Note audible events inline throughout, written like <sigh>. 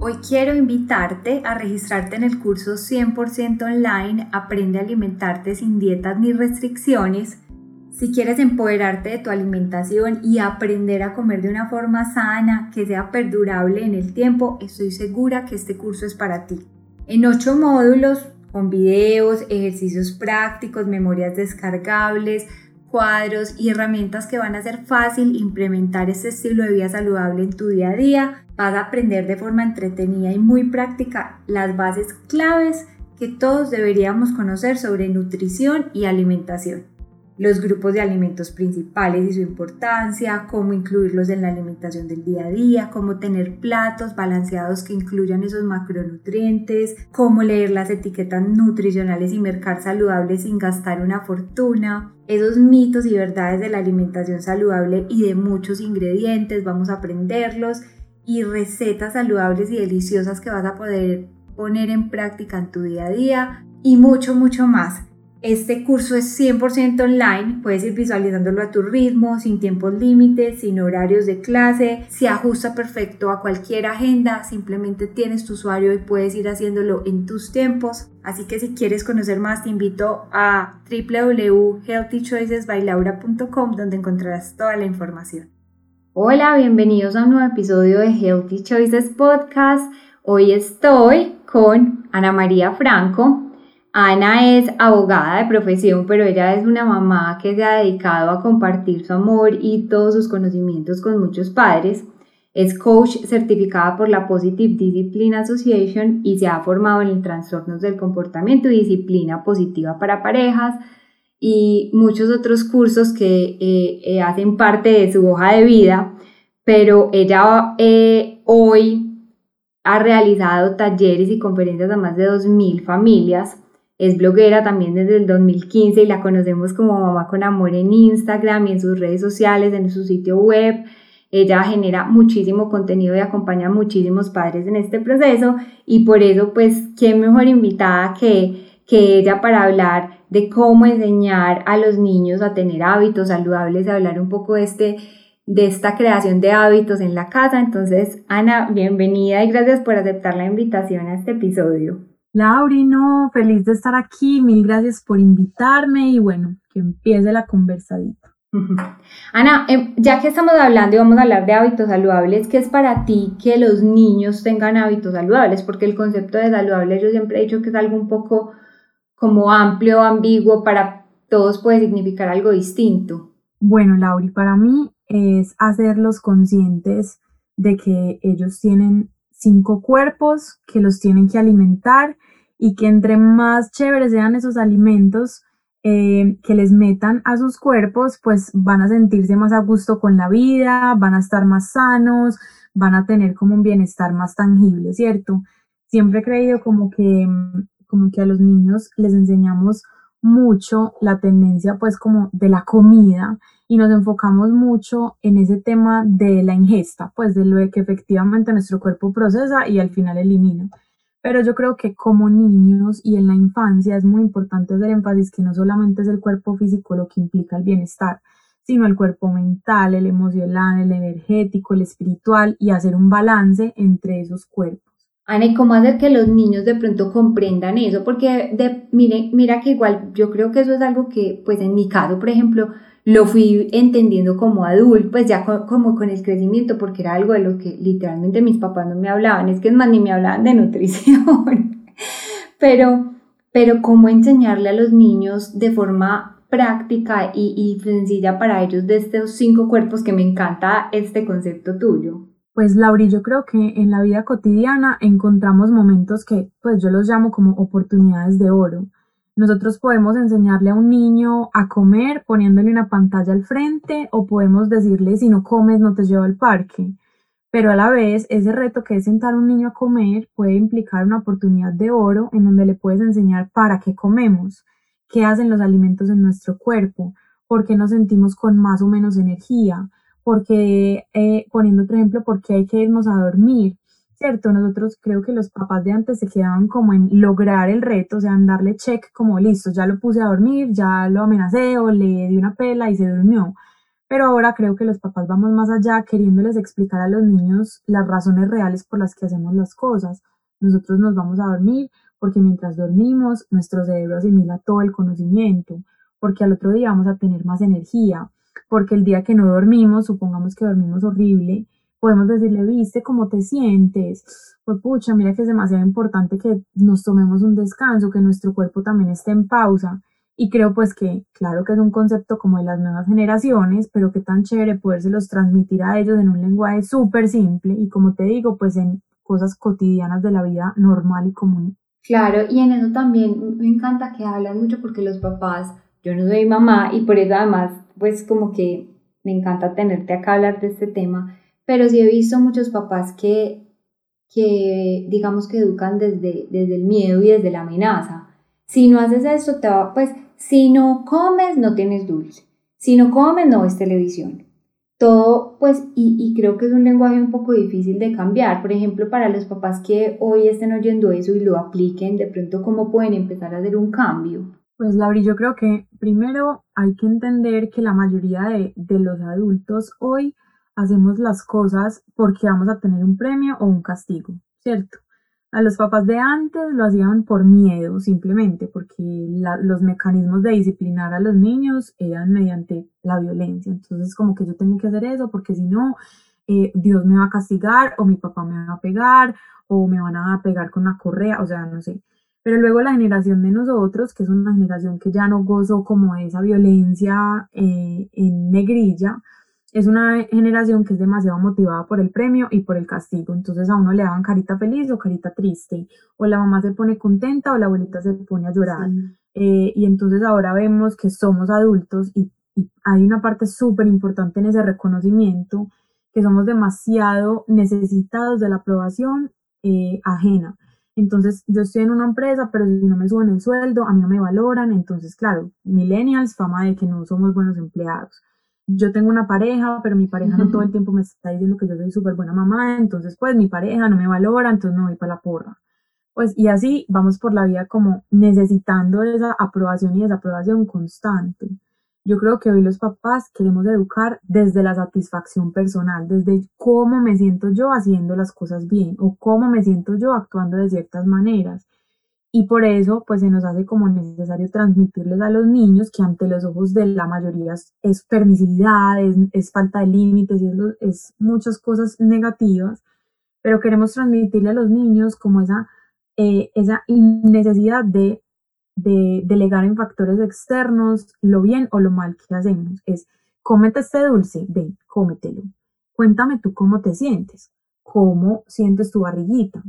Hoy quiero invitarte a registrarte en el curso 100% online Aprende a alimentarte sin dietas ni restricciones. Si quieres empoderarte de tu alimentación y aprender a comer de una forma sana, que sea perdurable en el tiempo, estoy segura que este curso es para ti. En ocho módulos, con videos, ejercicios prácticos, memorias descargables, cuadros y herramientas que van a hacer fácil implementar este estilo de vida saludable en tu día a día. Vas a aprender de forma entretenida y muy práctica las bases claves que todos deberíamos conocer sobre nutrición y alimentación los grupos de alimentos principales y su importancia, cómo incluirlos en la alimentación del día a día, cómo tener platos balanceados que incluyan esos macronutrientes, cómo leer las etiquetas nutricionales y mercar saludables sin gastar una fortuna, esos mitos y verdades de la alimentación saludable y de muchos ingredientes, vamos a aprenderlos. Y recetas saludables y deliciosas que vas a poder poner en práctica en tu día a día. Y mucho, mucho más. Este curso es 100% online, puedes ir visualizándolo a tu ritmo, sin tiempos límites, sin horarios de clase, se ajusta perfecto a cualquier agenda, simplemente tienes tu usuario y puedes ir haciéndolo en tus tiempos. Así que si quieres conocer más, te invito a www.healthychoicesbylaura.com donde encontrarás toda la información. Hola, bienvenidos a un nuevo episodio de Healthy Choices Podcast. Hoy estoy con Ana María Franco, Ana es abogada de profesión, pero ella es una mamá que se ha dedicado a compartir su amor y todos sus conocimientos con muchos padres. Es coach certificada por la Positive Discipline Association y se ha formado en trastornos del comportamiento y disciplina positiva para parejas y muchos otros cursos que eh, eh, hacen parte de su hoja de vida, pero ella eh, hoy ha realizado talleres y conferencias a más de 2.000 familias es bloguera también desde el 2015 y la conocemos como Mamá con Amor en Instagram y en sus redes sociales, en su sitio web. Ella genera muchísimo contenido y acompaña a muchísimos padres en este proceso y por eso pues qué mejor invitada que, que ella para hablar de cómo enseñar a los niños a tener hábitos saludables, hablar un poco de este de esta creación de hábitos en la casa. Entonces, Ana, bienvenida y gracias por aceptar la invitación a este episodio. Lauri, no, feliz de estar aquí, mil gracias por invitarme y bueno, que empiece la conversadita. <laughs> Ana, em, ya que estamos hablando y vamos a hablar de hábitos saludables, ¿qué es para ti que los niños tengan hábitos saludables? Porque el concepto de saludable yo siempre he dicho que es algo un poco como amplio, ambiguo, para todos puede significar algo distinto. Bueno, Lauri, para mí es hacerlos conscientes de que ellos tienen cinco cuerpos, que los tienen que alimentar y que entre más chéveres sean esos alimentos eh, que les metan a sus cuerpos, pues van a sentirse más a gusto con la vida, van a estar más sanos, van a tener como un bienestar más tangible, ¿cierto? Siempre he creído como que, como que a los niños les enseñamos mucho la tendencia pues como de la comida y nos enfocamos mucho en ese tema de la ingesta, pues de lo que efectivamente nuestro cuerpo procesa y al final elimina. Pero yo creo que como niños y en la infancia es muy importante hacer énfasis que no solamente es el cuerpo físico lo que implica el bienestar, sino el cuerpo mental, el emocional, el energético, el espiritual y hacer un balance entre esos cuerpos. Ana, ¿y cómo hacer que los niños de pronto comprendan eso? Porque de, mire, mira que igual yo creo que eso es algo que, pues en mi caso, por ejemplo, lo fui entendiendo como adulto, pues ya como con el crecimiento, porque era algo de lo que literalmente mis papás no me hablaban, es que es más, ni me hablaban de nutrición, <laughs> pero, pero cómo enseñarle a los niños de forma práctica y, sencilla para ellos de estos cinco cuerpos que me encanta este concepto tuyo? Pues Lauri, yo creo que en la vida cotidiana encontramos momentos que pues yo los llamo como oportunidades de oro. Nosotros podemos enseñarle a un niño a comer poniéndole una pantalla al frente o podemos decirle si no comes no te llevo al parque. Pero a la vez, ese reto que es sentar a un niño a comer puede implicar una oportunidad de oro en donde le puedes enseñar para qué comemos, qué hacen los alimentos en nuestro cuerpo, por qué nos sentimos con más o menos energía, porque, eh, poniendo otro ejemplo, por qué hay que irnos a dormir, ¿cierto? Nosotros creo que los papás de antes se quedaban como en lograr el reto, o sea, en darle check como listo, ya lo puse a dormir, ya lo amenacé o le di una pela y se durmió. Pero ahora creo que los papás vamos más allá queriéndoles explicar a los niños las razones reales por las que hacemos las cosas. Nosotros nos vamos a dormir porque mientras dormimos nuestro cerebro asimila todo el conocimiento, porque al otro día vamos a tener más energía, porque el día que no dormimos, supongamos que dormimos horrible, podemos decirle, viste cómo te sientes, pues pucha, mira que es demasiado importante que nos tomemos un descanso, que nuestro cuerpo también esté en pausa. Y creo pues que, claro que es un concepto como de las nuevas generaciones, pero que tan chévere podérselos transmitir a ellos en un lenguaje súper simple y como te digo, pues en cosas cotidianas de la vida normal y común. Claro, y en eso también me encanta que hablan mucho porque los papás, yo no soy mamá y por eso además pues como que me encanta tenerte acá a hablar de este tema, pero sí he visto muchos papás que, que digamos que educan desde, desde el miedo y desde la amenaza. Si no haces esto, te va, pues si no comes, no tienes dulce. Si no comes, no ves televisión. Todo, pues, y, y, creo que es un lenguaje un poco difícil de cambiar. Por ejemplo, para los papás que hoy estén oyendo eso y lo apliquen, de pronto, ¿cómo pueden empezar a hacer un cambio? Pues Lauri, yo creo que primero hay que entender que la mayoría de, de los adultos hoy hacemos las cosas porque vamos a tener un premio o un castigo, ¿cierto? A los papás de antes lo hacían por miedo, simplemente, porque los mecanismos de disciplinar a los niños eran mediante la violencia. Entonces, como que yo tengo que hacer eso porque si no, eh, Dios me va a castigar o mi papá me va a pegar o me van a pegar con una correa, o sea, no sé. Pero luego la generación de nosotros, que es una generación que ya no gozó como esa violencia eh, en negrilla, es una generación que es demasiado motivada por el premio y por el castigo. Entonces a uno le dan carita feliz o carita triste, o la mamá se pone contenta o la abuelita se pone a llorar. Eh, y entonces ahora vemos que somos adultos y, hay una parte súper importante en ese reconocimiento, que somos demasiado necesitados de la aprobación eh, ajena. Entonces, yo estoy en una empresa, pero si no me suben el sueldo, a mí no me valoran. Entonces, claro, millennials, fama de que no somos buenos empleados. Yo tengo una pareja, pero mi pareja no todo el tiempo me está diciendo que yo soy súper buena mamá. Entonces, pues mi pareja no me valora, entonces me voy para la porra. Pues, y así vamos por la vida como necesitando esa aprobación y desaprobación constante. Yo creo que hoy los papás queremos educar desde la satisfacción personal, desde cómo me siento yo haciendo las cosas bien o cómo me siento yo actuando de ciertas maneras. Y por eso, pues se nos hace como necesario transmitirles a los niños que ante los ojos de la mayoría es, permisividad, es, falta de límites, es, muchas cosas negativas, pero queremos transmitirle a los niños como esa, eh, esa necesidad de de delegar en factores externos lo bien o lo mal que hacemos. Es, cómete este dulce, ven, cómetelo. Cuéntame tú cómo te sientes, cómo sientes tu barriguita.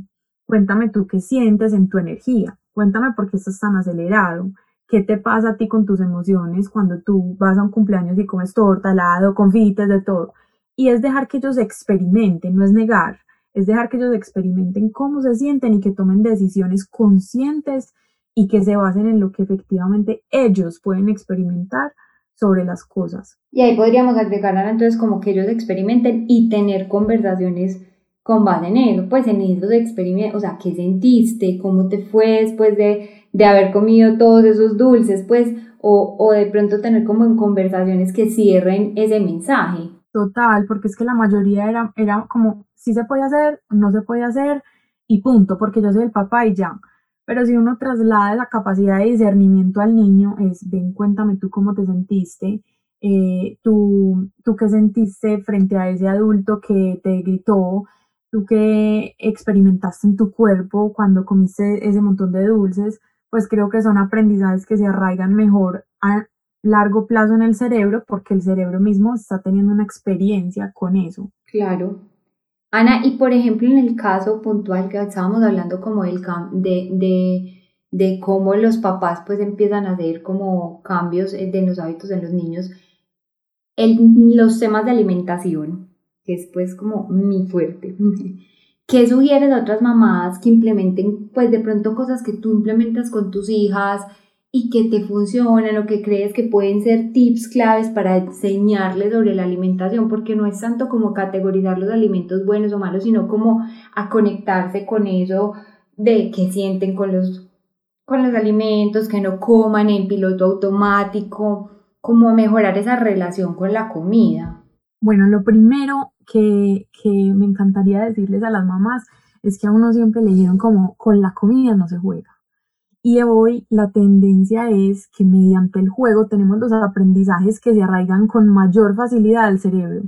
Cuéntame tú qué sientes en tu energía. Cuéntame por qué estás tan acelerado. ¿Qué te pasa a ti con tus emociones cuando tú vas a un cumpleaños y comes torta, helado, confites, de todo? Y es dejar que ellos experimenten, no es negar, es dejar que ellos experimenten cómo se sienten y que tomen decisiones conscientes y que se basen en lo que efectivamente ellos pueden experimentar sobre las cosas. Y ahí podríamos agregar entonces como que ellos experimenten y tener conversaciones con base en eso, pues en esos experimentos, o sea, ¿qué sentiste? ¿Cómo te fue después de, de haber comido todos esos dulces? Pues, o, o de pronto tener como en conversaciones que cierren ese mensaje. Total, porque es que la mayoría era, era como, si se puede hacer, no se puede hacer, y punto, porque yo soy el papá y ya. Pero si uno traslada la capacidad de discernimiento al niño, es, ven, cuéntame tú cómo te sentiste, eh, tú, tú qué sentiste frente a ese adulto que te gritó, tú qué experimentaste en tu cuerpo cuando comiste ese montón de dulces, pues creo que son aprendizajes que se arraigan mejor largo plazo en el cerebro porque el cerebro mismo está teniendo una experiencia con eso. Claro. Ana, y por ejemplo en el caso puntual que estábamos hablando como del de, de, de cómo los papás pues empiezan a hacer como cambios de los hábitos de los niños, el, los temas de alimentación, que es pues como mi fuerte. <laughs> ¿Qué sugieres a otras mamás que implementen pues de pronto cosas que tú implementas con tus hijas y que te funcionan o que crees que pueden ser tips claves para enseñarles sobre la alimentación? Porque no es tanto como categorizar los alimentos buenos o malos, sino como a conectarse con eso de que sienten con los, con los alimentos, que no coman en piloto automático, como mejorar esa relación con la comida. Bueno, lo primero que, me encantaría decirles a las mamás es que a uno siempre le como con la comida no se juega. Y hoy la tendencia es que mediante el juego tenemos los aprendizajes que se arraigan con mayor facilidad al cerebro.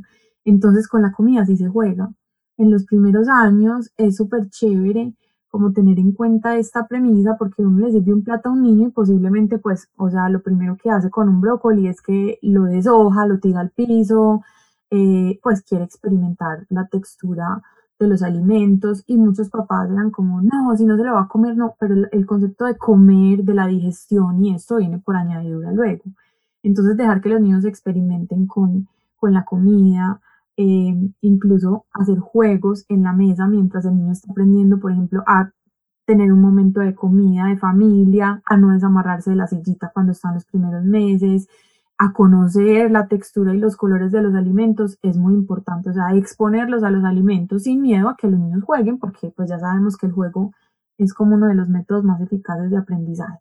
Entonces con la comida sí se juega. En los primeros años es súper chévere como tener en cuenta esta premisa porque uno le sirve un plato a un niño y posiblemente pues, o sea, lo primero que hace con un brócoli es que lo deshoja, lo tira al piso, eh, pues quiere experimentar la textura de los alimentos y muchos papás eran como, no, si no se lo va a comer, no, pero el, concepto de comer, de la digestión y esto viene por añadidura luego. Entonces dejar que los niños experimenten con, con la comida, eh, incluso hacer juegos en la mesa mientras el niño está aprendiendo, por ejemplo, a tener un momento de comida, de familia, a no desamarrarse de la sillita cuando están los primeros meses, a conocer la textura y los colores de los alimentos es muy importante, o sea, exponerlos a los alimentos sin miedo a que los niños jueguen, porque pues ya sabemos que el juego es como uno de los métodos más eficaces de aprendizaje.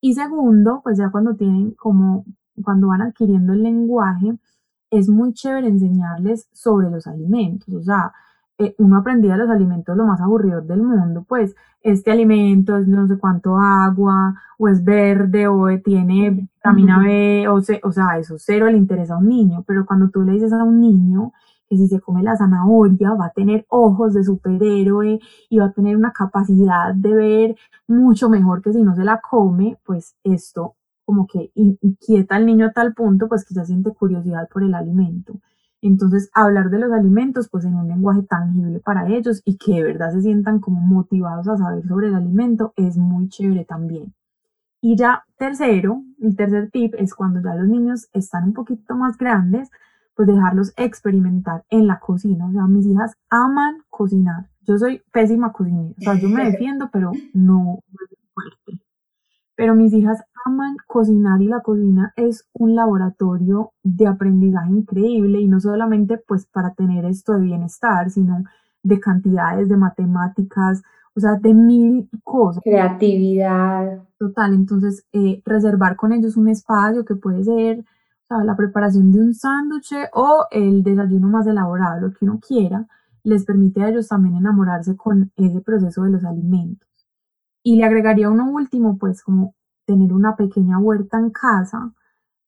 Y segundo, pues ya cuando tienen como, cuando van adquiriendo el lenguaje, es muy chévere enseñarles sobre los alimentos, o sea, eh, uno aprendía los alimentos lo más aburrido del mundo, pues este alimento es no sé cuánto agua, o es verde, o tiene vitamina B, o, o sea, eso cero le interesa a un niño, pero cuando tú le dices a un niño que si se come la zanahoria va a tener ojos de superhéroe y va a tener una capacidad de ver mucho mejor que si no se la come, pues esto como que inquieta al niño a tal punto, pues que ya siente curiosidad por el alimento. Entonces, hablar de los alimentos, pues en un lenguaje tangible para ellos y que de verdad se sientan como motivados a saber sobre el alimento es muy chévere también. Y ya tercero, el tercer tip es cuando ya los niños están un poquito más grandes, pues dejarlos experimentar en la cocina. O sea, mis hijas aman cocinar. Yo soy pésima cocinera. O sea, yo me <laughs> defiendo, pero no fuerte pero mis hijas aman cocinar y la cocina es un laboratorio de aprendizaje increíble y no solamente pues para tener esto de bienestar, sino de cantidades de matemáticas, o sea, de mil cosas. Creatividad. Total, entonces eh, reservar con ellos un espacio que puede ser la preparación de un sándwich o el desayuno más elaborado, lo que uno quiera, les permite a ellos también enamorarse con ese proceso de los alimentos. Y le agregaría uno último, pues como tener una pequeña huerta en casa,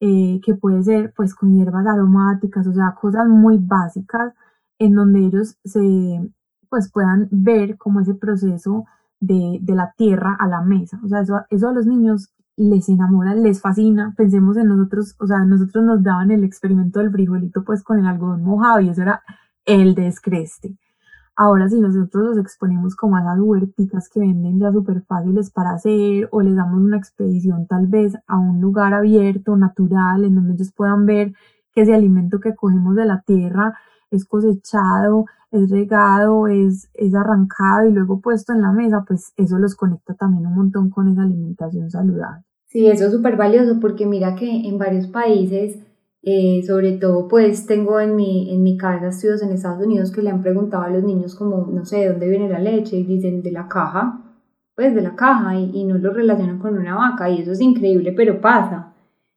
eh, que puede ser pues con hierbas aromáticas, o sea, cosas muy básicas en donde ellos se pues puedan ver como ese proceso de, de la tierra a la mesa. O sea, eso, eso a los niños les enamora, les fascina. Pensemos en nosotros, o sea, nosotros nos daban el experimento del frijolito pues con el algodón mojado y eso era el descreste. Ahora si nosotros los exponemos como a esas huerticas que venden ya súper fáciles para hacer o les damos una expedición tal vez a un lugar abierto, natural, en donde ellos puedan ver que ese alimento que cogemos de la tierra es cosechado, es regado, es, es arrancado y luego puesto en la mesa, pues eso los conecta también un montón con esa alimentación saludable. Sí, eso es súper valioso porque mira que en varios países eh, sobre todo, pues tengo en mi, en mi casa estudios en Estados Unidos que le han preguntado a los niños como, no sé, ¿de dónde viene la leche? Y dicen, de la caja, pues de la caja, y, y no lo relacionan con una vaca, y eso es increíble, pero pasa.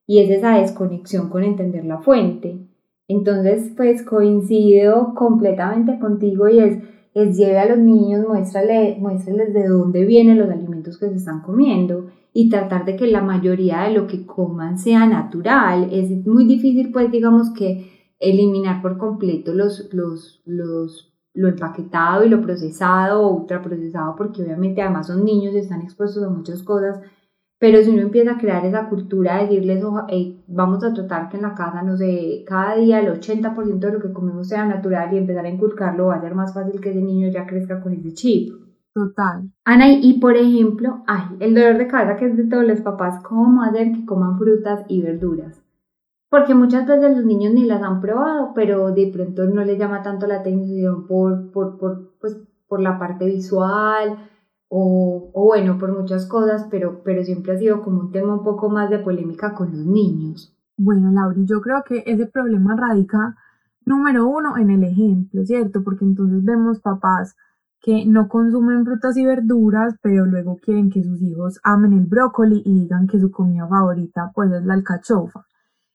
Y es esa desconexión con entender la fuente. Entonces, pues coincido completamente contigo y es, es lleve a los niños, muéstrale, muéstrales de dónde vienen los alimentos que se están comiendo y tratar de que la mayoría de lo que coman sea natural. Es muy difícil, pues, digamos que eliminar por completo los, los, los, lo empaquetado y lo procesado o ultraprocesado, porque obviamente además son niños y están expuestos a muchas cosas, Pero si uno empieza a crear esa cultura, de decirles, vamos a tratar que en la casa, no sé, cada día el 80% de lo que comemos sea natural y empezar a inculcarlo, va a ser más fácil que ese niño ya crezca con ese chip. Total. Ana, y por ejemplo, ay, el dolor de cabeza que es de todos los papás, ¿cómo hacer que coman frutas y verduras? Porque muchas veces los niños ni las han probado, pero de pronto no les llama tanto la atención por, por, por, pues, por la parte visual, o, bueno, por muchas cosas, pero, pero siempre ha sido como un tema un poco más de polémica con los niños. Bueno, Lauri, yo creo que ese problema radica, número uno, en el ejemplo, ¿cierto? Porque entonces vemos papás que no consumen frutas y verduras, pero luego quieren que sus hijos amen el brócoli y digan que su comida favorita pues es la alcachofa.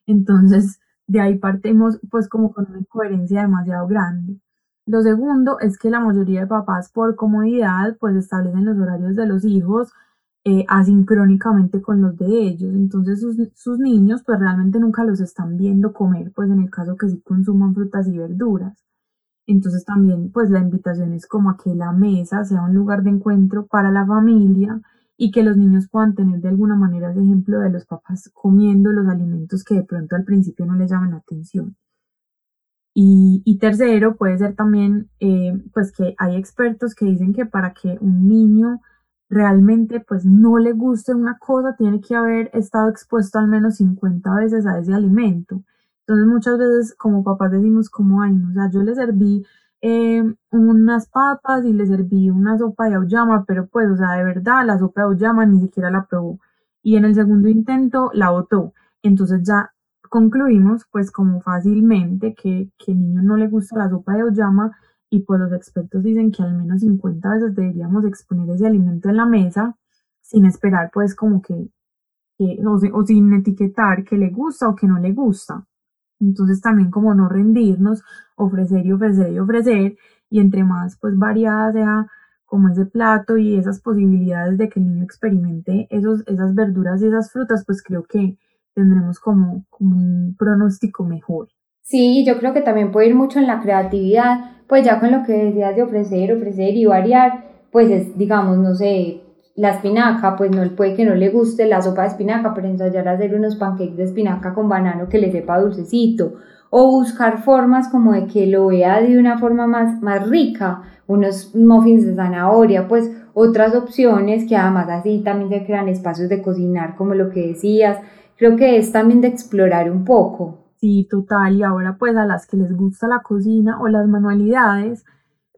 Entonces, de ahí partimos pues como con una incoherencia demasiado grande. Lo segundo es que la mayoría de papás por comodidad pues establecen los horarios de los hijos eh, asincrónicamente con los de ellos. Entonces sus, niños pues realmente nunca los están viendo comer, pues en el caso que sí consuman frutas y verduras. Entonces también pues la invitación es como a que la mesa sea un lugar de encuentro para la familia y que los niños puedan tener de alguna manera ese ejemplo de los papás comiendo los alimentos que de pronto al principio no les llaman la atención. Y, tercero, puede ser también, eh, pues que hay expertos que dicen que para que un niño realmente pues no le guste una cosa, tiene que haber estado expuesto al menos 50 veces a ese alimento. Entonces muchas veces como papás decimos como, ay, o sea, yo le serví eh, unas papas y le serví una sopa de auyama, pero pues, o sea, de verdad, la sopa de auyama ni siquiera la probó. Y en el segundo intento la botó. Entonces ya concluimos pues como fácilmente que, que el niño no le gusta la sopa de oyama y pues los expertos dicen que al menos 50 veces deberíamos exponer ese alimento en la mesa sin esperar pues como que, o, sin etiquetar que le gusta o que no le gusta. Entonces también como no rendirnos, ofrecer y ofrecer y ofrecer y entre más pues variada sea como ese plato y esas posibilidades de que el niño experimente esos, esas verduras y esas frutas, pues creo que tendremos como, un pronóstico mejor. Sí, yo creo que también puede ir mucho en la creatividad, pues ya con lo que decías de ofrecer, ofrecer y variar, pues es, digamos, no sé, la espinaca, pues no puede que no le guste la sopa de espinaca, pero ensayar a hacer unos pancakes de espinaca con banano que le sepa dulcecito, o buscar formas como de que lo vea de una forma más, más rica, unos muffins de zanahoria, pues otras opciones que además así también se crean espacios de cocinar, como lo que decías, creo que es también de explorar un poco. Sí, total. Y ahora pues a las que les gusta la cocina o las manualidades,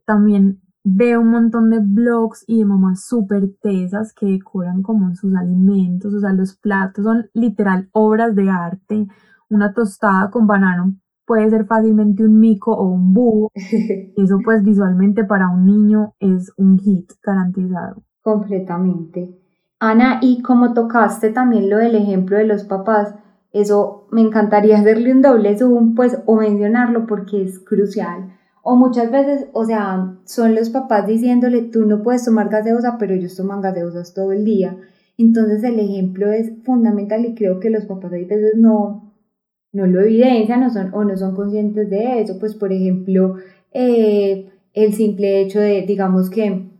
también veo un montón de blogs y de mamás súper tesas que decoran como sus alimentos, o sea, los platos son literal obras de arte. Una tostada con banano puede ser fácilmente un mico o un búho. <laughs> Eso pues visualmente para un niño es un hit garantizado. Completamente. Ana, y como tocaste también lo del ejemplo de los papás, eso me encantaría hacerle un doble zoom, pues, o mencionarlo porque es crucial. O muchas veces, o sea, son los papás diciéndole, tú no puedes tomar gaseosa, pero ellos toman gaseosas todo el día. Entonces el ejemplo es fundamental y creo que los papás a veces no, no lo evidencian o, son, o no son conscientes de eso. Pues, por ejemplo, eh, el simple hecho de, digamos que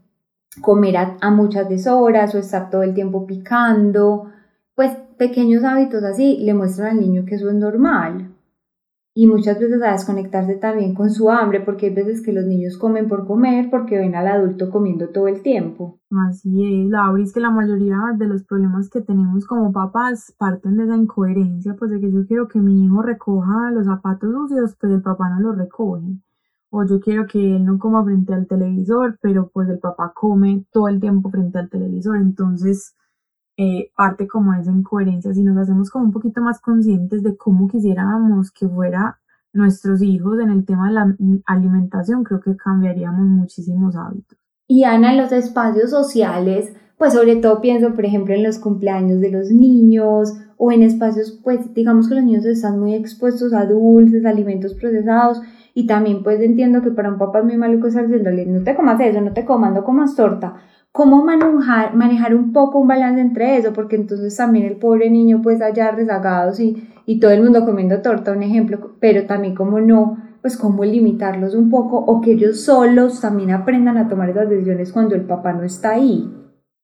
comer a, muchas deshoras o estar todo el tiempo picando, pues pequeños hábitos así le muestran al niño que eso es normal. Y muchas veces a desconectarse también con su hambre, porque hay veces que los niños comen por comer porque ven al adulto comiendo todo el tiempo. Así es, Laura, es que la mayoría de los problemas que tenemos como papás parten de esa incoherencia, pues de que yo quiero que mi hijo recoja los zapatos sucios, pero el papá no los recoge o yo quiero que él no coma frente al televisor, pero pues el papá come todo el tiempo frente al televisor, entonces eh, parte como esa incoherencia, si nos hacemos como un poquito más conscientes de cómo quisiéramos que fuera nuestros hijos en el tema de la alimentación, creo que cambiaríamos muchísimos hábitos. Y Ana, en los espacios sociales, pues sobre todo pienso, por ejemplo, en los cumpleaños de los niños o en espacios, pues digamos que los niños están muy expuestos a dulces, alimentos procesados, y también pues entiendo que para un papá es muy maluco estar diciéndole, no te comas eso, no te comas, no comas torta. ¿Cómo manejar, manejar un poco un balance entre eso? Porque entonces también el pobre niño pues allá rezagados y, y todo el mundo comiendo torta, un ejemplo, pero también como no, pues cómo limitarlos un poco o que ellos solos también aprendan a tomar esas decisiones cuando el papá no está ahí.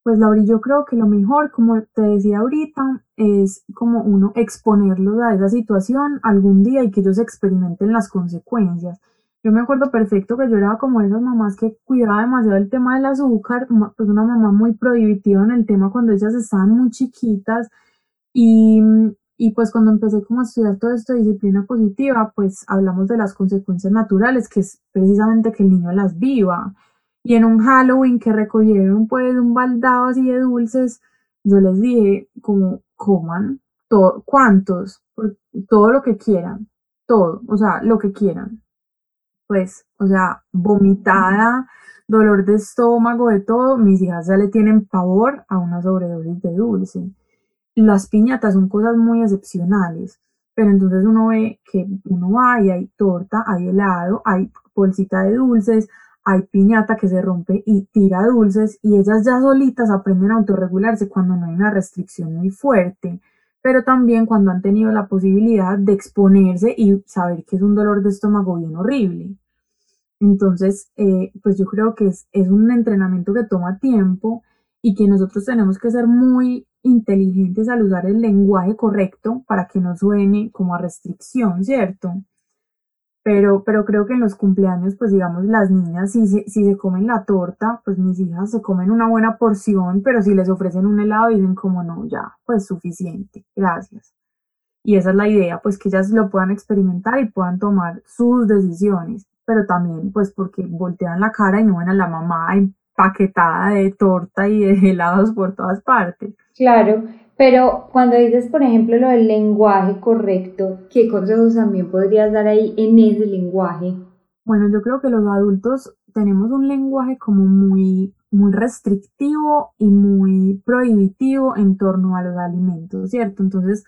Pues Laura, yo creo que lo mejor, como te decía ahorita, es como uno exponerlos a esa situación algún día y que ellos experimenten las consecuencias. Yo me acuerdo perfecto que yo era como esas mamás que cuidaba demasiado el tema del azúcar, pues una mamá muy prohibitiva en el tema cuando ellas estaban muy chiquitas y, y pues cuando empecé como a estudiar todo esto de disciplina positiva, pues hablamos de las consecuencias naturales, que es precisamente que el niño las viva. Y en un Halloween que recogieron pues un baldado así de dulces, yo les dije como coman todo, cuántos, todo lo que quieran, todo, o sea, lo que quieran pues, o sea, vomitada, dolor de estómago, de todo, mis hijas ya le tienen pavor a una sobredosis de dulce. Las piñatas son cosas muy excepcionales, pero entonces uno ve que uno va y hay torta, hay helado, hay bolsita de dulces, hay piñata que se rompe y tira dulces y ellas ya solitas aprenden a autorregularse cuando no hay una restricción muy fuerte pero también cuando han tenido la posibilidad de exponerse y saber que es un dolor de estómago bien horrible. Entonces, eh, pues yo creo que es, es un entrenamiento que toma tiempo y que nosotros tenemos que ser muy inteligentes al usar el lenguaje correcto para que no suene como a restricción, ¿cierto? Pero, pero creo que en los cumpleaños, pues digamos, las niñas, si se, si se comen la torta, pues mis hijas se comen una buena porción, pero si les ofrecen un helado, dicen como no, ya, pues suficiente, gracias. Y esa es la idea, pues que ellas lo puedan experimentar y puedan tomar sus decisiones, pero también pues porque voltean la cara y no ven a la mamá empaquetada de torta y de <laughs> helados por todas partes. Claro, pero cuando dices, por ejemplo, lo del lenguaje correcto, ¿qué consejos también podrías dar ahí en ese lenguaje? Bueno, yo creo que los adultos tenemos un lenguaje como muy, muy restrictivo y muy prohibitivo en torno a los alimentos, ¿cierto? Entonces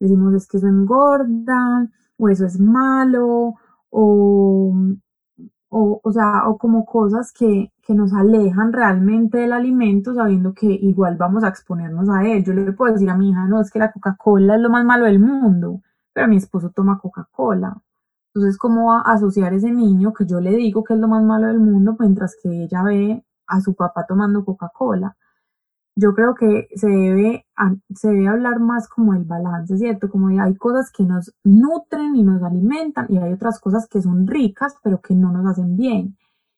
decimos es que eso engorda, o eso es malo, o o, o sea, o como cosas que, que nos alejan realmente del alimento sabiendo que igual vamos a exponernos a él. Yo le puedo decir a mi hija, no, es que la Coca-Cola es lo más malo del mundo, pero mi esposo toma Coca-Cola. Entonces, ¿cómo va a asociar ese niño que yo le digo que es lo más malo del mundo mientras que ella ve a su papá tomando Coca-Cola? Yo creo que se debe, se debe hablar más como del balance, ¿cierto? Como hay cosas que nos nutren y nos alimentan y hay otras cosas que son ricas pero que no nos hacen bien.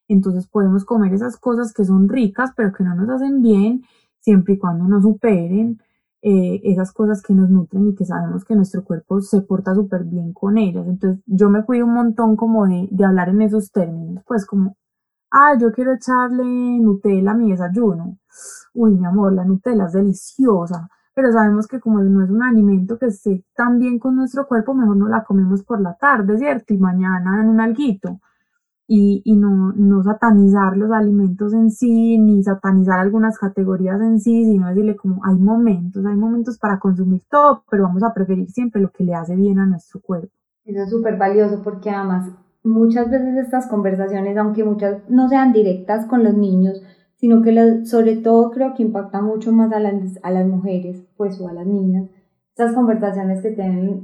Entonces podemos comer esas cosas que son ricas pero que no nos hacen bien siempre y cuando no superen eh, esas cosas que nos nutren y que sabemos que nuestro cuerpo se porta súper bien con ellas. Entonces yo me cuido un montón como de, de hablar en esos términos, pues como ah, yo quiero echarle Nutella a mi desayuno. Uy, mi amor, la Nutella es deliciosa, pero sabemos que como no es un alimento que esté tan bien con nuestro cuerpo, mejor no la comemos por la tarde, ¿cierto? Y mañana en un alguito. Y, y no, no satanizar los alimentos en sí, ni satanizar algunas categorías en sí, sino decirle como hay momentos, hay momentos para consumir todo, pero vamos a preferir siempre lo que le hace bien a nuestro cuerpo. Eso es súper valioso porque además muchas veces estas conversaciones, aunque muchas no sean directas con los niños, sino que sobre todo creo que impacta mucho más a las, a las mujeres, pues o a las niñas, estas conversaciones que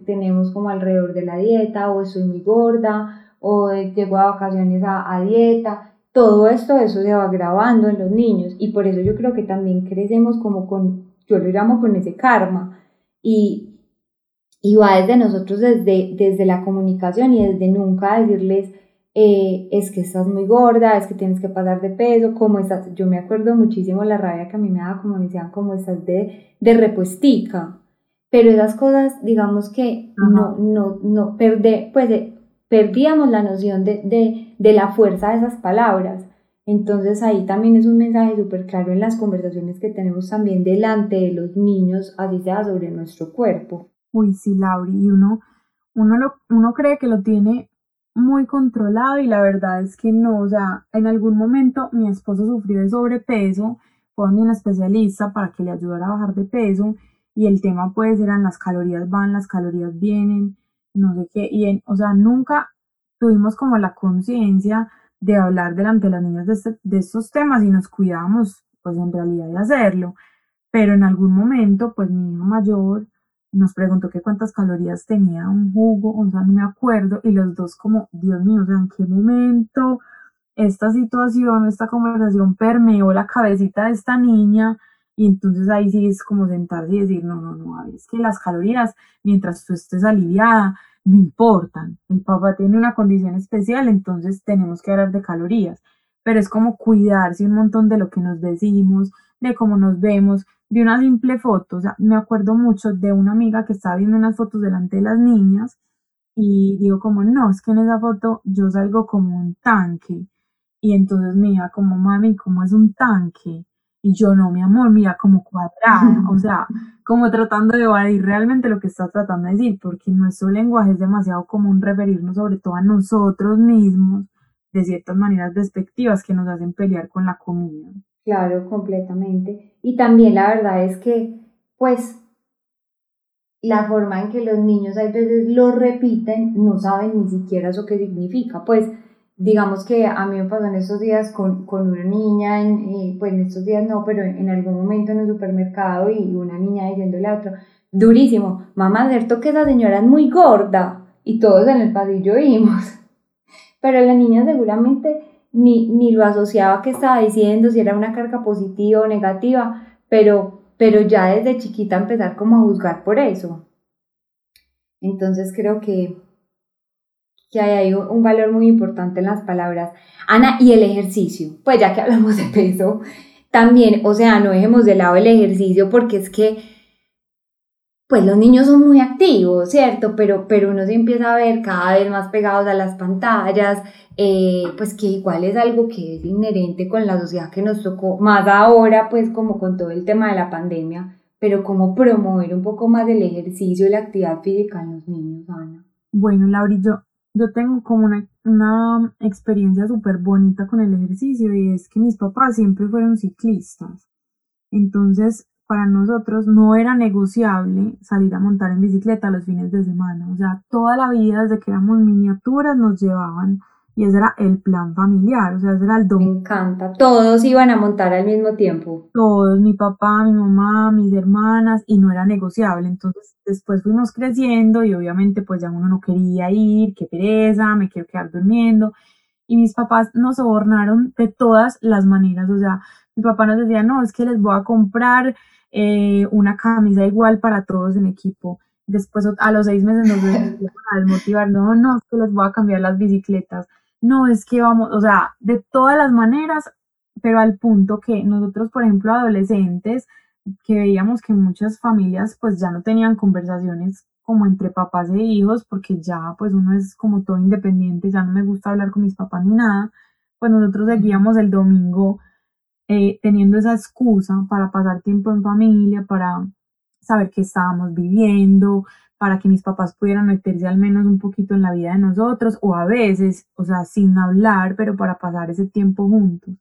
tenemos como alrededor de la dieta, o estoy muy gorda, o llego a vacaciones a, a dieta, todo esto, eso se va grabando en los niños, y por eso yo creo que también crecemos como con, yo lo llamo con ese karma, y, y va desde nosotros, desde, desde la comunicación y desde nunca decirles, eh, es que estás muy gorda, es que tienes que pasar de peso, cómo estás. Yo me acuerdo muchísimo la rabia que a mí me daba, como decían, como estás de, de repuestica. Pero esas cosas, digamos que no, no, no, perde, pues eh, perdíamos la noción de, de, de la fuerza de esas palabras. Entonces ahí también es un mensaje súper claro en las conversaciones que tenemos también delante de los niños, así sea sobre nuestro cuerpo. Uy, sí, Lauri, y uno, uno, lo, uno cree que lo tiene muy controlado y la verdad es que no, o sea, en algún momento mi esposo sufrió de sobrepeso, fue un especialista para que le ayudara a bajar de peso y el tema pues eran las calorías van, las calorías vienen, no sé qué, y en, o sea, nunca tuvimos como la conciencia de hablar delante de las niñas de, este, de estos temas y nos cuidábamos pues en realidad de hacerlo, pero en algún momento pues mi hija mayor nos preguntó que cuántas calorías tenía un jugo, o sea, no me acuerdo, y los dos como, Dios mío, o sea, ¿en qué momento esta situación, esta conversación permeó la cabecita de esta niña Y entonces ahí sí es como sentarse y decir, no, no, no, es que las calorías, mientras tú estés aliviada, no importan. El papá tiene una condición especial, entonces tenemos que hablar de calorías. Pero es como cuidarse un montón de lo que nos decimos, de cómo nos vemos, de una simple foto. O sea, me acuerdo mucho de una amiga que estaba viendo unas fotos delante de las niñas y digo como, no, es que en esa foto yo salgo como un tanque. Y entonces me iba como, mami, ¿cómo es un tanque? Y yo, no, mi amor, mira, como cuadrada, <laughs> o sea, como tratando de evadir realmente lo que está tratando de decir, porque nuestro lenguaje es demasiado común referirnos sobre todo a nosotros mismos de ciertas maneras despectivas que nos hacen pelear con la comida. Claro, completamente. Y también la verdad es que, pues, la forma en que los niños a veces lo repiten, no saben ni siquiera eso qué significa. Pues digamos que a mí me pasó en estos días con, con una niña, en, pues en estos días no, pero en algún momento en el supermercado y una niña diciéndole a otro, durísimo, mamá, cierto que esa señora es muy gorda. Y todos en el pasillo oímos. <laughs> Pero la niña seguramente ni, ni lo asociaba que estaba diciendo, si era una carga positiva o negativa, pero pero ya desde chiquita empezar como a juzgar por eso. Entonces creo que, que hay un valor muy importante en las palabras. Ana, y el ejercicio, pues ya que hablamos de peso, también, o sea, no dejemos de lado el ejercicio porque es que pues los niños son muy activos, ¿cierto? Pero, pero uno se empieza a ver cada vez más pegados a las pantallas, eh, pues que igual es algo que es inherente con la sociedad que nos tocó, más ahora, pues como con todo el tema de la pandemia, pero como promover un poco más el ejercicio y la actividad física en los niños, Ana. Bueno, Lauri, yo, yo tengo como una, una experiencia súper bonita con el ejercicio y es que mis papás siempre fueron ciclistas. Entonces, para nosotros no era negociable salir a montar en bicicleta los fines de semana. O sea, toda la vida, desde que éramos miniaturas, nos llevaban y ese era el plan familiar, o sea, ese era el domingo. Me encanta, todos iban a montar al mismo tiempo. Todos, mi papá, mi mamá, mis hermanas, y no era negociable. Entonces, después fuimos creciendo y obviamente pues ya uno no quería ir, qué pereza, me quiero quedar durmiendo. Y mis papás nos sobornaron de todas las maneras, o sea, mi papá nos decía, no, es que les voy a comprar eh, una camisa igual para todos en equipo. Después a los seis meses nos <laughs> a desmotivar, no, no, es que les voy a cambiar las bicicletas, no, es que vamos, o sea, de todas las maneras, pero al punto que nosotros, por ejemplo, adolescentes, que veíamos que muchas familias pues ya no tenían conversaciones como entre papás e hijos, porque ya pues uno es como todo independiente, ya no me gusta hablar con mis papás ni nada, pues nosotros seguíamos el domingo eh, teniendo esa excusa para pasar tiempo en familia, para saber qué estábamos viviendo, para que mis papás pudieran meterse al menos un poquito en la vida de nosotros, o a veces, o sea, sin hablar, pero para pasar ese tiempo juntos.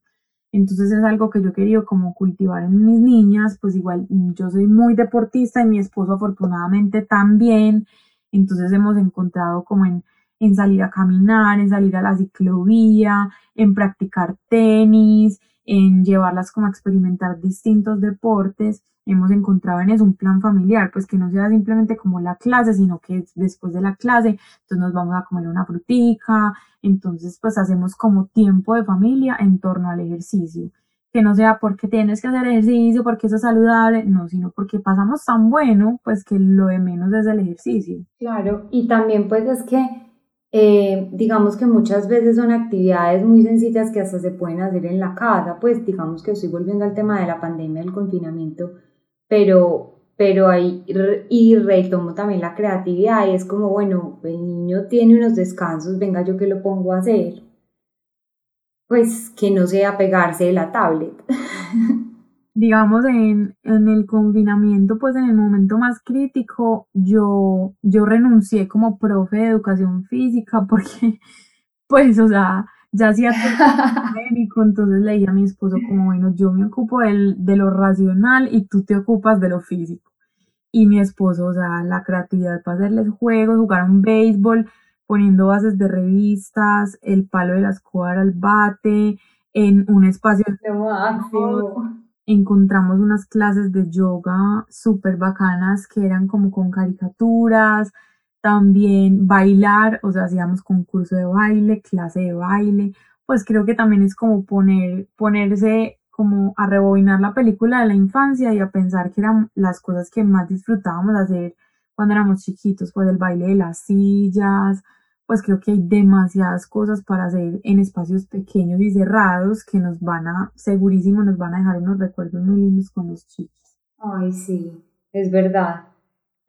Entonces es algo que yo quería como cultivar en mis niñas, pues igual yo soy muy deportista y mi esposo afortunadamente también, entonces hemos encontrado como en, en salir a caminar, en salir a la ciclovía, en practicar tenis, en llevarlas como a experimentar distintos deportes, hemos encontrado en eso un plan familiar, pues que no sea simplemente como la clase, sino que después de la clase, entonces nos vamos a comer una frutica, entonces pues hacemos como tiempo de familia en torno al ejercicio, que no sea porque tienes que hacer ejercicio, porque eso es saludable, no, sino porque pasamos tan bueno, pues que lo de menos es el ejercicio. Claro, y también pues es que eh, digamos que muchas veces son actividades muy sencillas que hasta se pueden hacer en la casa, pues digamos que estoy volviendo al tema de la pandemia, del confinamiento, pero, pero ahí y retomo también la creatividad y es como, bueno, el niño tiene unos descansos, venga yo que lo pongo a hacer, pues que no sea pegarse de la tablet. <laughs> digamos, en, en, el confinamiento, pues en el momento más crítico, yo, yo renuncié como profe de educación física <laughs> porque, pues, o sea, ya hacía todo <laughs> médico, entonces le dije a mi esposo como, bueno, yo me ocupo del, de lo racional y tú te ocupas de lo físico. Y mi esposo, o sea, la creatividad para hacerles juegos, jugar un béisbol, poniendo bases de revistas, el palo de la escuadra al bate, en un espacio encontramos unas clases de yoga súper bacanas que eran como con caricaturas, también bailar, o sea, hacíamos concurso de baile, clase de baile, pues creo que también es como poner, ponerse como a rebobinar la película de la infancia y a pensar que eran las cosas que más disfrutábamos hacer cuando éramos chiquitos, pues el baile de las sillas, pues creo que hay demasiadas cosas para hacer en espacios pequeños y cerrados que nos van a, segurísimo, nos van a dejar unos recuerdos muy lindos con los chicos. Ay, sí, es verdad.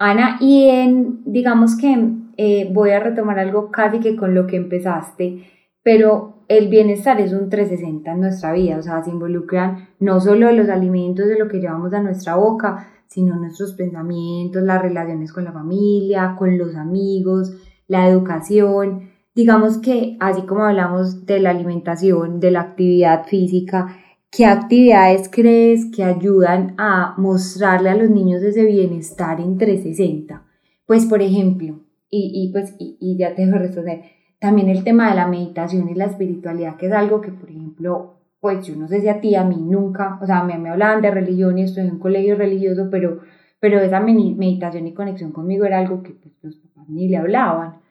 Ana, y en, digamos que eh, voy a retomar algo casi que con lo que empezaste, pero el bienestar es un 360 en nuestra vida, o sea, se involucran no solo los alimentos de lo que llevamos a nuestra boca, sino nuestros pensamientos, las relaciones con la familia, con los amigos, la educación. Digamos que así como hablamos de la alimentación, de la actividad física, ¿qué actividades crees que ayudan a mostrarle a los niños ese bienestar en 360? Pues por ejemplo, y, y pues y, ya te a responder, también el tema de la meditación y la espiritualidad, que es algo que, por ejemplo, pues yo no sé si a ti, a mí nunca, o sea, me, me hablaban de religión y estoy en un colegio religioso, pero, pero esa meditación y conexión conmigo era algo que pues, los papás ni le hablaban.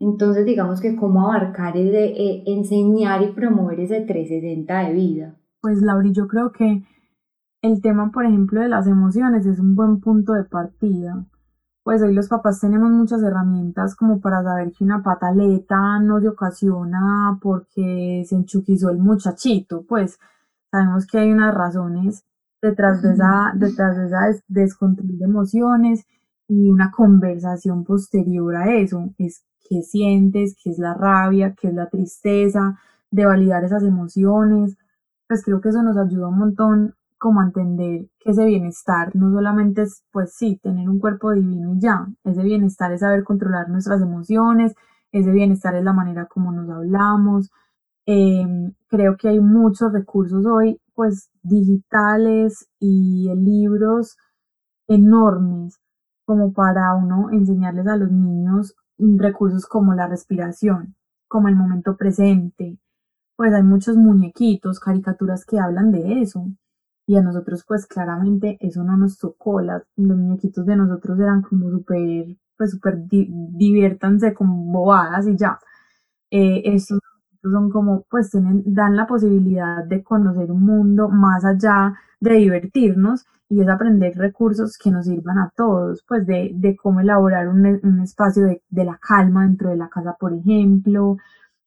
Entonces, digamos que cómo abarcar es de eh, enseñar y promover ese 360 de vida. Pues, Lauri, yo creo que el tema, por ejemplo, de las emociones es un buen punto de partida. Pues hoy los papás tenemos muchas herramientas como para saber que una pataleta no se ocasiona porque se enchuquizó el muchachito, pues sabemos que hay unas razones detrás de esa, detrás de esa descontrol de emociones y una conversación posterior a eso, es qué sientes, qué es la rabia, qué es la tristeza, de validar esas emociones, pues creo que eso nos ayuda un montón como entender que ese bienestar no solamente es, pues sí, tener un cuerpo divino y ya, ese bienestar es saber controlar nuestras emociones, ese bienestar es la manera como nos hablamos. Em, creo que hay muchos recursos hoy, pues digitales y libros enormes como para uno enseñarles a los niños recursos como la respiración, como el momento presente. Pues hay muchos muñequitos, caricaturas que hablan de eso y a nosotros pues claramente eso no nos tocó, los muñequitos de nosotros eran como súper, pues súper diviértanse con bobadas y ya. Eh, estos son como, pues tienen, dan la posibilidad de conocer un mundo más allá de divertirnos y es aprender recursos que nos sirvan a todos, pues de, de cómo elaborar un, un espacio de, de la calma dentro de la casa, por ejemplo,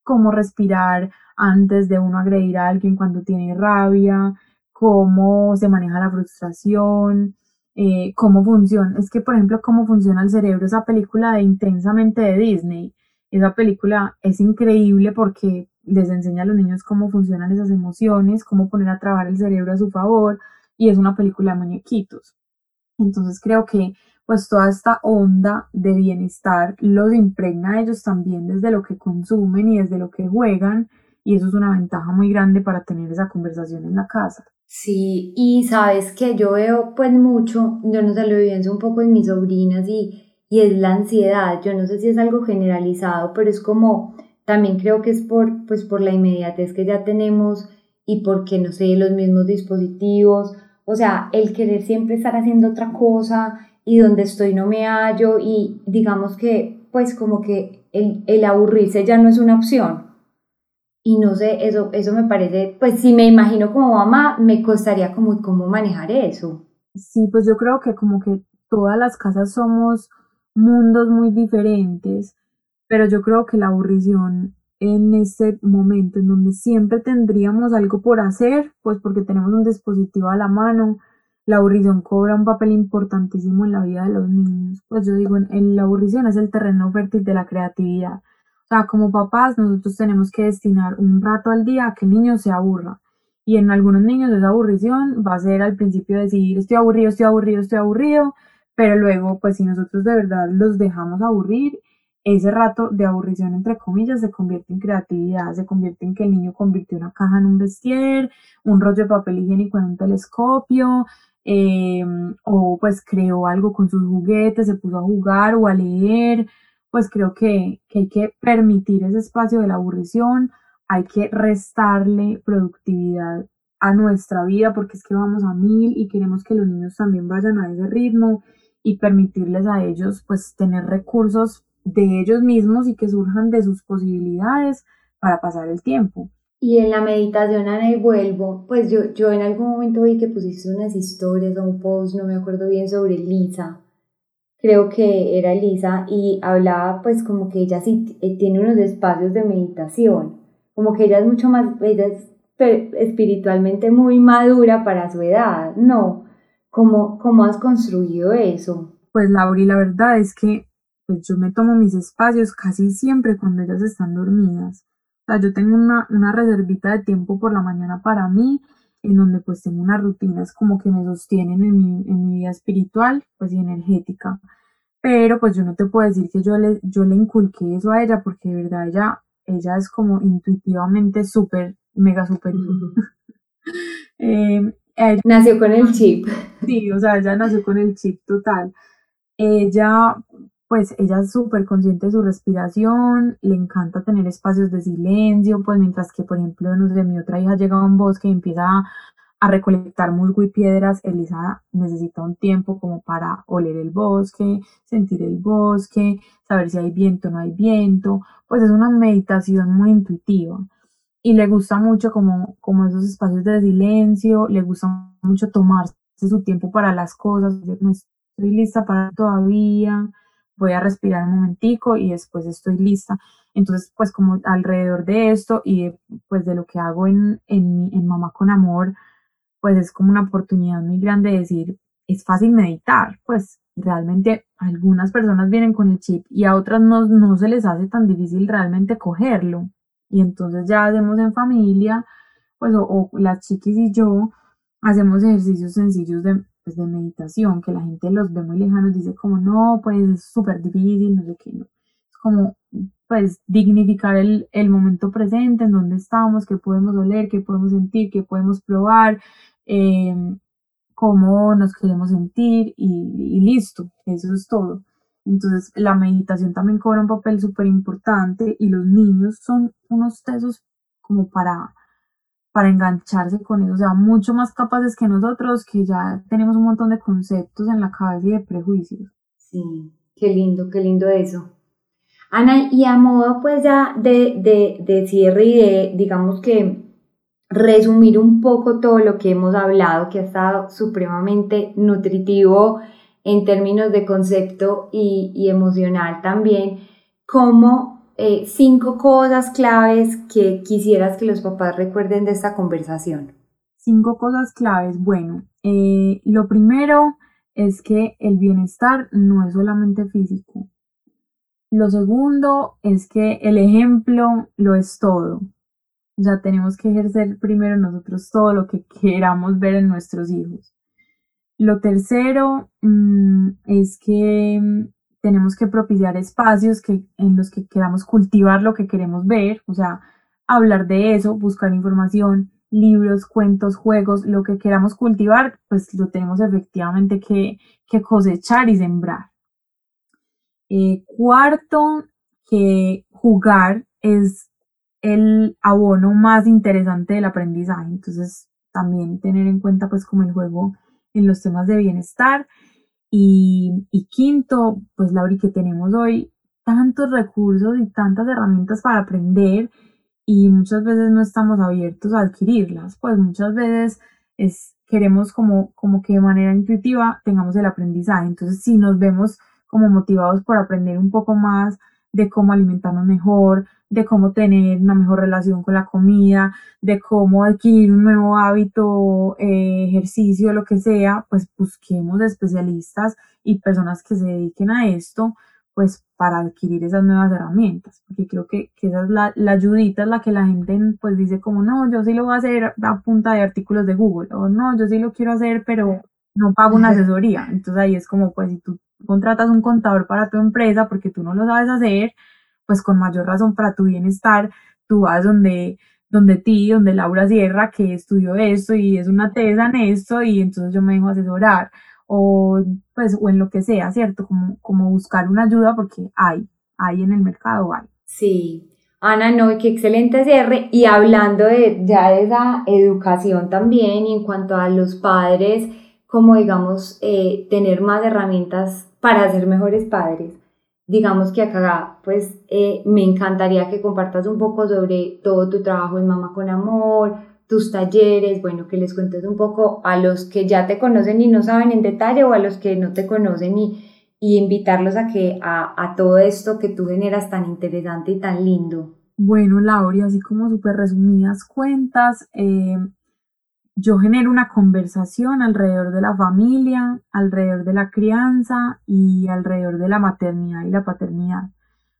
cómo respirar antes de uno agredir a alguien cuando tiene rabia, cómo se maneja la frustración, eh, cómo funciona. Es que, por ejemplo, cómo funciona el cerebro, esa película de Intensamente de Disney, esa película es increíble porque les enseña a los niños cómo funcionan esas emociones, cómo poner a trabajar el cerebro a su favor y es una película de muñequitos. Entonces creo que pues toda esta onda de bienestar los impregna a ellos también desde lo que consumen y desde lo que juegan y eso es una ventaja muy grande para tener esa conversación en la casa. Sí, y sabes que yo veo pues mucho, yo no sé, lo pienso un poco en mis sobrinas y, y es la ansiedad, yo no sé si es algo generalizado, pero es como, también creo que es por, pues por la inmediatez que ya tenemos y porque, no sé, los mismos dispositivos, o sea, el querer siempre estar haciendo otra cosa y donde estoy no me hallo y digamos que pues como que el, el aburrirse ya no es una opción, y no sé, eso, eso me parece, pues si me imagino como mamá, me costaría como cómo manejar eso. Sí, pues yo creo que como que todas las casas somos mundos muy diferentes, pero yo creo que la aburrición en este momento en donde siempre tendríamos algo por hacer, pues porque tenemos un dispositivo a la mano, la aburrición cobra un papel importantísimo en la vida de los niños. Pues yo digo, en, la aburrición es el terreno fértil de la creatividad sea, como papás nosotros tenemos que destinar un rato al día a que el niño se aburra. Y en algunos niños esa aburrición va a ser al principio decir estoy aburrido, estoy aburrido, estoy aburrido, pero luego pues si nosotros de verdad los dejamos aburrir, ese rato de aburrición entre comillas se convierte en creatividad, se convierte en que el niño convirtió una caja en un vestier, un rollo de papel higiénico en un telescopio, eh, o pues creó algo con sus juguetes, se puso a jugar o a leer, pues creo que, hay que permitir ese espacio de la aburrición, hay que restarle productividad a nuestra vida porque es que vamos a mil y queremos que los niños también vayan a ese ritmo y permitirles a ellos pues tener recursos de ellos mismos y que surjan de sus posibilidades para pasar el tiempo. Y en la meditación, Ana, y vuelvo, pues yo, yo en algún momento vi que pusiste unas historias o un post, no me acuerdo bien, sobre Lisa. Creo que era Lisa y hablaba pues como que ella sí eh, tiene unos espacios de meditación, como que ella es mucho más, ella es espiritualmente muy madura para su edad, ¿no? ¿Cómo, cómo has construido eso? Pues Lauri, la verdad es que pues yo me tomo mis espacios casi siempre cuando ellas están dormidas yo tengo una, una reservita de tiempo por la mañana para mí, en donde pues tengo unas rutinas como que me sostienen en mi, en mi vida espiritual, pues y energética. Pero pues yo no te puedo decir que yo le, yo le inculqué eso a ella, porque de verdad ella, ella es como intuitivamente súper, mega superior. <laughs> eh, nació con el chip. Sí, o sea, ella nació con el chip total. Ella pues ella es súper consciente de su respiración, le encanta tener espacios de silencio, pues mientras que, por ejemplo, no sé, mi otra hija llega a un bosque y empieza a, recolectar musgo y piedras, Elisa necesita un tiempo como para oler el bosque, sentir el bosque, saber si hay viento o no hay viento, pues es una meditación muy intuitiva. Y le gusta mucho como, como esos espacios de silencio, le gusta mucho tomarse su tiempo para las cosas, no estoy lista para todavía, voy a respirar un momentico y después estoy lista. Entonces, pues como alrededor de esto y pues de lo que hago en, en, en Mamá con Amor, pues es como una oportunidad muy grande de decir, es fácil meditar, pues realmente algunas personas vienen con el chip y a otras no, no se les hace tan difícil realmente cogerlo. Y entonces ya hacemos en familia, pues o, o las chiquis y yo hacemos ejercicios sencillos de pues, de meditación, que la gente los ve muy lejanos, dice como, no, pues es súper difícil, no sé qué, no. Es como, pues, dignificar el, el, momento presente, en donde estamos, qué podemos oler, qué podemos sentir, qué podemos probar, eh, cómo nos queremos sentir y, y listo, eso es todo. Entonces, la meditación también cobra un papel súper importante y los niños son unos tesos como para para engancharse con eso, o sea, mucho más capaces que nosotros, que ya tenemos un montón de conceptos en la cabeza y de prejuicios. Sí, qué lindo, qué lindo eso. Ana, y a modo pues ya de, de, de cierre y de, digamos que, resumir un poco todo lo que hemos hablado, que ha estado supremamente nutritivo en términos de concepto y, y emocional también, ¿cómo eh, cinco cosas claves que quisieras que los papás recuerden de esta conversación. Cinco cosas claves. Bueno, eh, lo primero es que el bienestar no es solamente físico. Lo segundo es que el ejemplo lo es todo. O sea, tenemos que ejercer primero nosotros todo lo que queramos ver en nuestros hijos. Lo tercero mm, es que tenemos que propiciar espacios que, en los que queramos cultivar lo que queremos ver, o sea, hablar de eso, buscar información, libros, cuentos, juegos, lo que queramos cultivar, pues lo tenemos efectivamente que, cosechar y sembrar. Eh, cuarto, que jugar es el abono más interesante del aprendizaje, entonces también tener en cuenta pues como el juego en los temas de bienestar y, quinto, pues Lauri, que tenemos hoy tantos recursos y tantas herramientas para aprender y muchas veces no estamos abiertos a adquirirlas, pues muchas veces es, queremos como, como que de manera intuitiva tengamos el aprendizaje. Entonces, si nos vemos como motivados por aprender un poco más de cómo alimentarnos mejor, de cómo tener una mejor relación con la comida, de cómo adquirir un nuevo hábito, eh, ejercicio, lo que sea, pues busquemos especialistas y personas que se dediquen a esto, pues para adquirir esas nuevas herramientas, porque creo que, que esa es la, la, ayudita, es la que la gente pues dice como, no, yo sí lo voy a hacer a punta de artículos de Google, o no, yo sí lo quiero hacer, pero no pago una asesoría. Entonces ahí es como, pues si tú contratas un contador para tu empresa porque tú no lo sabes hacer, pues con mayor razón para tu bienestar, tú vas donde, donde ti, donde Laura Sierra, que estudió esto y es una tesa en esto, y entonces yo me dejo asesorar, o pues, o en lo que sea, ¿cierto? Como, como buscar una ayuda porque hay, hay en el mercado, hay. Sí, Ana, no, qué excelente cierre. Y hablando de ya de esa educación también, y en cuanto a los padres, como digamos, eh, tener más herramientas para ser mejores padres. Digamos que acá pues eh, me encantaría que compartas un poco sobre todo tu trabajo en Mamá con Amor, tus talleres, bueno, que les cuentes un poco a los que ya te conocen y no saben en detalle o a los que no te conocen y, y invitarlos a que a, a todo esto que tú generas tan interesante y tan lindo. Bueno, Laura, así como súper resumidas cuentas, eh, yo genero una conversación alrededor de la familia, alrededor de la crianza y alrededor de la maternidad y la paternidad.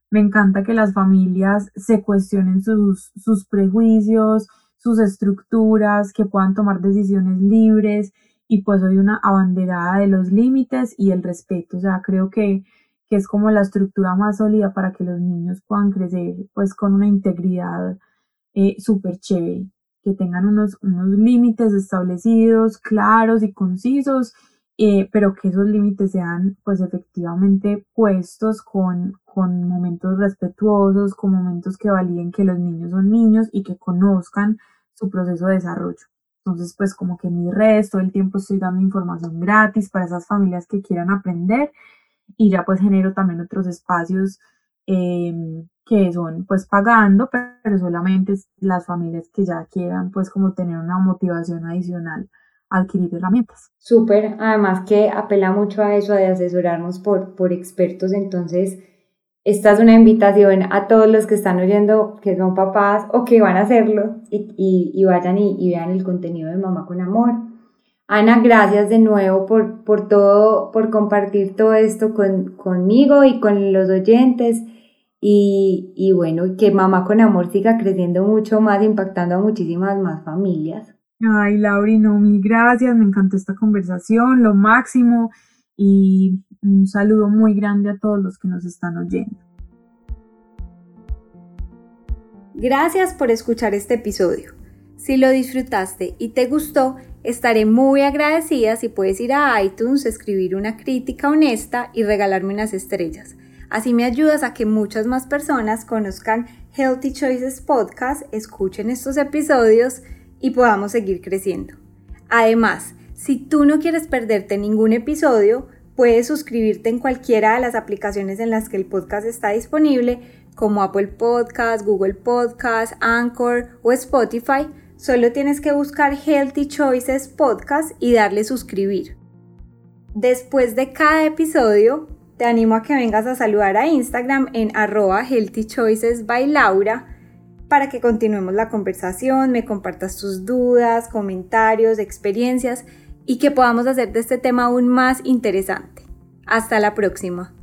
Me encanta que las familias se cuestionen sus, sus prejuicios, sus estructuras, que puedan tomar decisiones libres y pues soy una abanderada de los límites y el respeto. O sea, creo que, que es como la estructura más sólida para que los niños puedan crecer pues con una integridad eh, súper chévere que tengan unos, unos límites establecidos, claros y concisos, eh, pero que esos límites sean pues efectivamente puestos con, con momentos respetuosos, con momentos que validen que los niños son niños y que conozcan su proceso de desarrollo. Entonces, pues como que mi redes, todo el tiempo estoy dando información gratis para esas familias que quieran aprender y ya pues genero también otros espacios eh, que son pues pagando, pero solamente las familias que ya quieran pues como tener una motivación adicional adquirir herramientas. Súper, además que apela mucho a eso de asesorarnos por, por expertos, entonces esta es una invitación a todos los que están oyendo que son papás o que van a hacerlo y, y, vayan y, y, vean el contenido de Mamá con Amor. Ana, gracias de nuevo por, por todo, por compartir todo esto con, conmigo y con los oyentes. Y, y bueno, que Mamá con Amor siga creciendo mucho más, impactando a muchísimas más familias. Ay, Lauri, no, mil gracias, me encantó esta conversación, lo máximo y un saludo muy grande a todos los que nos están oyendo. Gracias por escuchar este episodio. Si lo disfrutaste y te gustó, estaré muy agradecida si puedes ir a iTunes, escribir una crítica honesta y regalarme unas estrellas. Así me ayudas a que muchas más personas conozcan Healthy Choices Podcast, escuchen estos episodios y podamos seguir creciendo. Además, si tú no quieres perderte ningún episodio, puedes suscribirte en cualquiera de las aplicaciones en las que el podcast está disponible, como Apple Podcast, Google Podcast, Anchor o Spotify. Solo tienes que buscar Healthy Choices Podcast y darle suscribir. Después de cada episodio, te animo a que vengas a saludar a Instagram en arroba Healthy by Laura para que continuemos la conversación, me compartas tus dudas, comentarios, experiencias y que podamos hacer de este tema aún más interesante. Hasta la próxima.